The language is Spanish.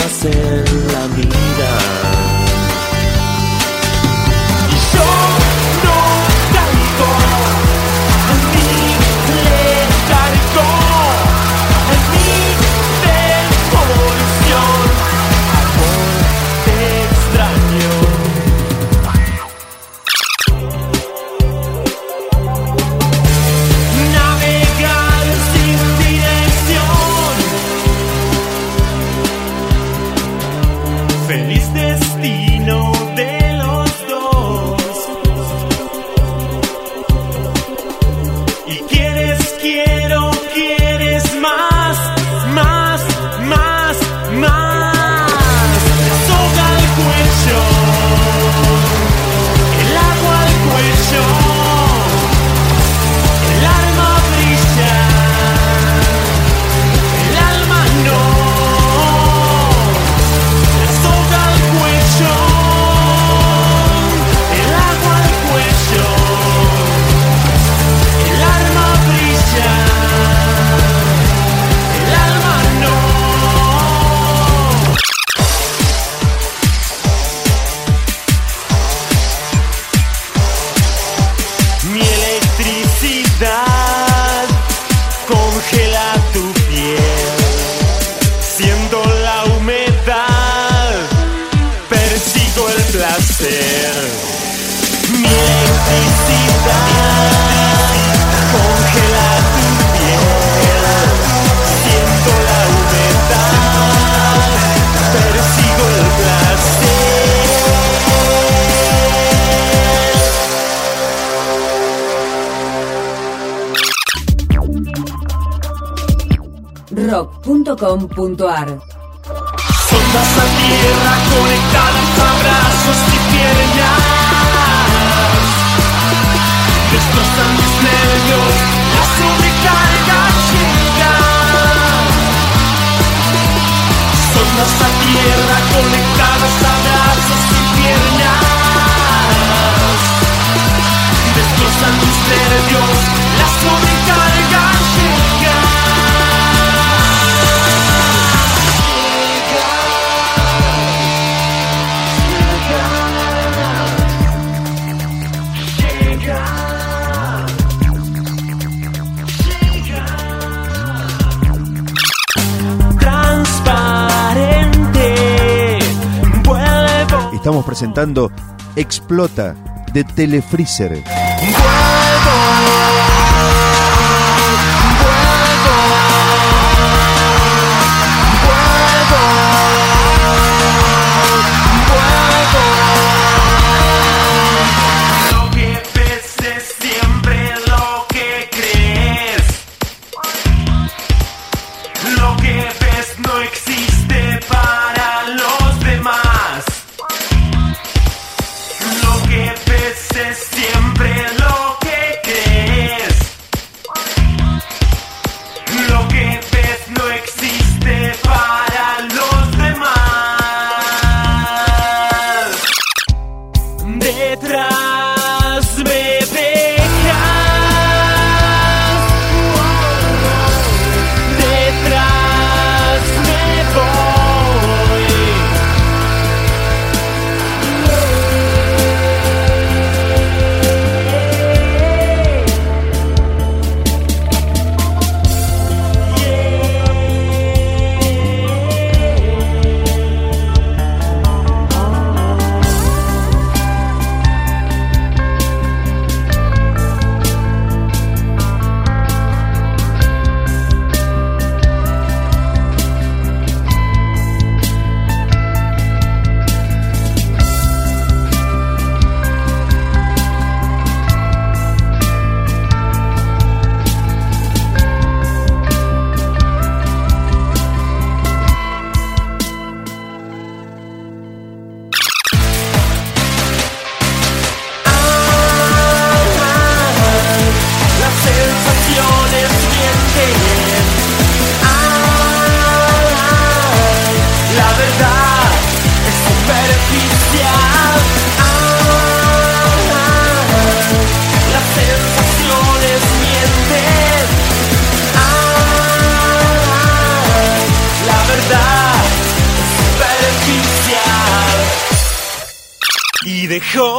Fantasmas en la mira. rock.com.ar Sondas a tierra conectadas, abrazos y piernas. Destrozan mis nervios, la sobrecarga llega. Sondas a tierra conectadas, abrazos y piernas. Destrozan mis nervios, Estamos presentando Explota de Telefreezer. Dejó